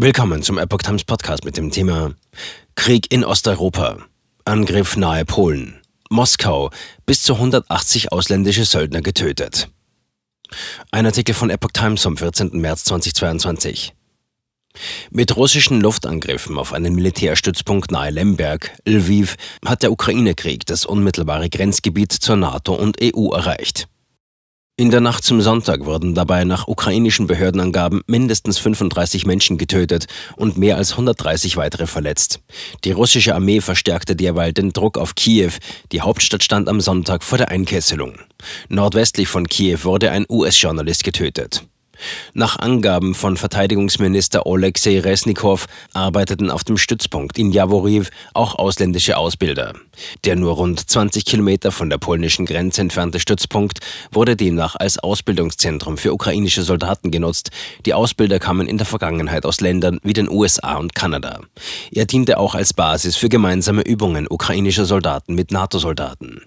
Willkommen zum Epoch Times Podcast mit dem Thema Krieg in Osteuropa. Angriff nahe Polen. Moskau. Bis zu 180 ausländische Söldner getötet. Ein Artikel von Epoch Times vom 14. März 2022. Mit russischen Luftangriffen auf einen Militärstützpunkt nahe Lemberg, Lviv, hat der Ukraine-Krieg das unmittelbare Grenzgebiet zur NATO und EU erreicht. In der Nacht zum Sonntag wurden dabei nach ukrainischen Behördenangaben mindestens 35 Menschen getötet und mehr als 130 weitere verletzt. Die russische Armee verstärkte derweil den Druck auf Kiew. Die Hauptstadt stand am Sonntag vor der Einkesselung. Nordwestlich von Kiew wurde ein US-Journalist getötet. Nach Angaben von Verteidigungsminister Oleksiy Resnikow arbeiteten auf dem Stützpunkt in Jaworiw auch ausländische Ausbilder. Der nur rund 20 Kilometer von der polnischen Grenze entfernte Stützpunkt wurde demnach als Ausbildungszentrum für ukrainische Soldaten genutzt. Die Ausbilder kamen in der Vergangenheit aus Ländern wie den USA und Kanada. Er diente auch als Basis für gemeinsame Übungen ukrainischer Soldaten mit NATO-Soldaten.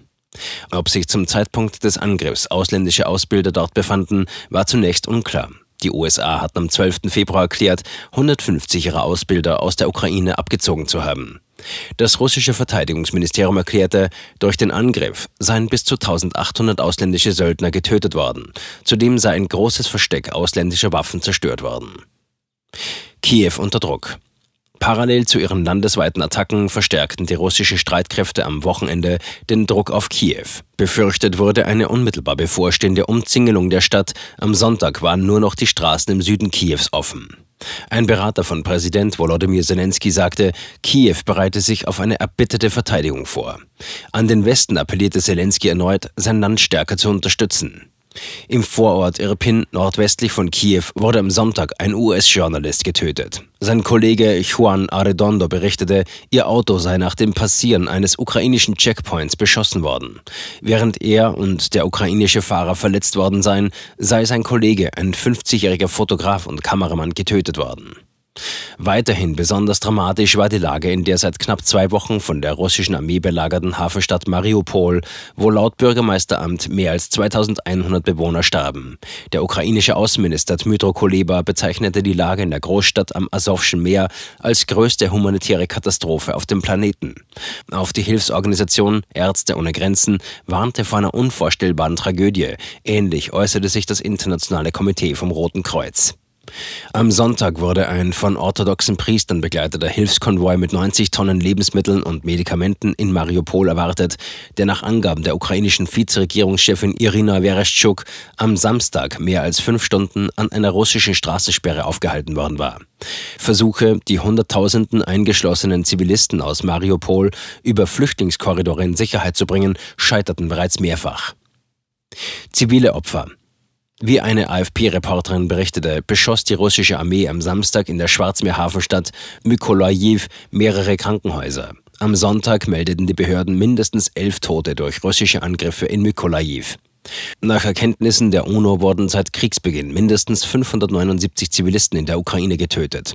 Ob sich zum Zeitpunkt des Angriffs ausländische Ausbilder dort befanden, war zunächst unklar. Die USA hatten am 12. Februar erklärt, 150 ihrer Ausbilder aus der Ukraine abgezogen zu haben. Das russische Verteidigungsministerium erklärte, durch den Angriff seien bis zu 1800 ausländische Söldner getötet worden. Zudem sei ein großes Versteck ausländischer Waffen zerstört worden. Kiew unter Druck. Parallel zu ihren landesweiten Attacken verstärkten die russischen Streitkräfte am Wochenende den Druck auf Kiew. Befürchtet wurde eine unmittelbar bevorstehende Umzingelung der Stadt. Am Sonntag waren nur noch die Straßen im Süden Kiews offen. Ein Berater von Präsident Volodymyr Zelensky sagte, Kiew bereite sich auf eine erbitterte Verteidigung vor. An den Westen appellierte Zelensky erneut, sein Land stärker zu unterstützen. Im Vorort Irpin, nordwestlich von Kiew, wurde am Sonntag ein US-Journalist getötet. Sein Kollege Juan Arredondo berichtete, ihr Auto sei nach dem Passieren eines ukrainischen Checkpoints beschossen worden. Während er und der ukrainische Fahrer verletzt worden seien, sei sein Kollege, ein 50-jähriger Fotograf und Kameramann, getötet worden. Weiterhin besonders dramatisch war die Lage in der seit knapp zwei Wochen von der russischen Armee belagerten Hafenstadt Mariupol, wo laut Bürgermeisteramt mehr als 2100 Bewohner starben. Der ukrainische Außenminister Dmytro Kuleba bezeichnete die Lage in der Großstadt am Asowschen Meer als größte humanitäre Katastrophe auf dem Planeten. Auf die Hilfsorganisation Ärzte ohne Grenzen warnte vor einer unvorstellbaren Tragödie. Ähnlich äußerte sich das internationale Komitee vom Roten Kreuz. Am Sonntag wurde ein von orthodoxen Priestern begleiteter Hilfskonvoi mit 90 Tonnen Lebensmitteln und Medikamenten in Mariupol erwartet, der nach Angaben der ukrainischen Vizeregierungschefin Irina Vereshchuk am Samstag mehr als fünf Stunden an einer russischen Straßensperre aufgehalten worden war. Versuche, die Hunderttausenden eingeschlossenen Zivilisten aus Mariupol über Flüchtlingskorridore in Sicherheit zu bringen, scheiterten bereits mehrfach. Zivile Opfer wie eine AFP-Reporterin berichtete, beschoss die russische Armee am Samstag in der Schwarzmeerhafenstadt Mykolajiv mehrere Krankenhäuser. Am Sonntag meldeten die Behörden mindestens elf Tote durch russische Angriffe in Mykolajiv. Nach Erkenntnissen der UNO wurden seit Kriegsbeginn mindestens 579 Zivilisten in der Ukraine getötet.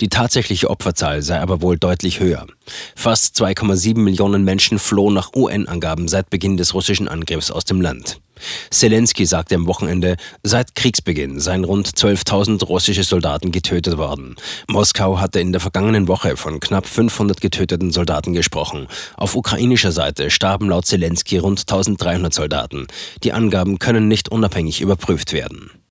Die tatsächliche Opferzahl sei aber wohl deutlich höher. Fast 2,7 Millionen Menschen flohen nach UN-Angaben seit Beginn des russischen Angriffs aus dem Land. Zelensky sagte am Wochenende, seit Kriegsbeginn seien rund 12.000 russische Soldaten getötet worden. Moskau hatte in der vergangenen Woche von knapp 500 getöteten Soldaten gesprochen. Auf ukrainischer Seite starben laut Zelensky rund 1.300 Soldaten. Die Angaben können nicht unabhängig überprüft werden.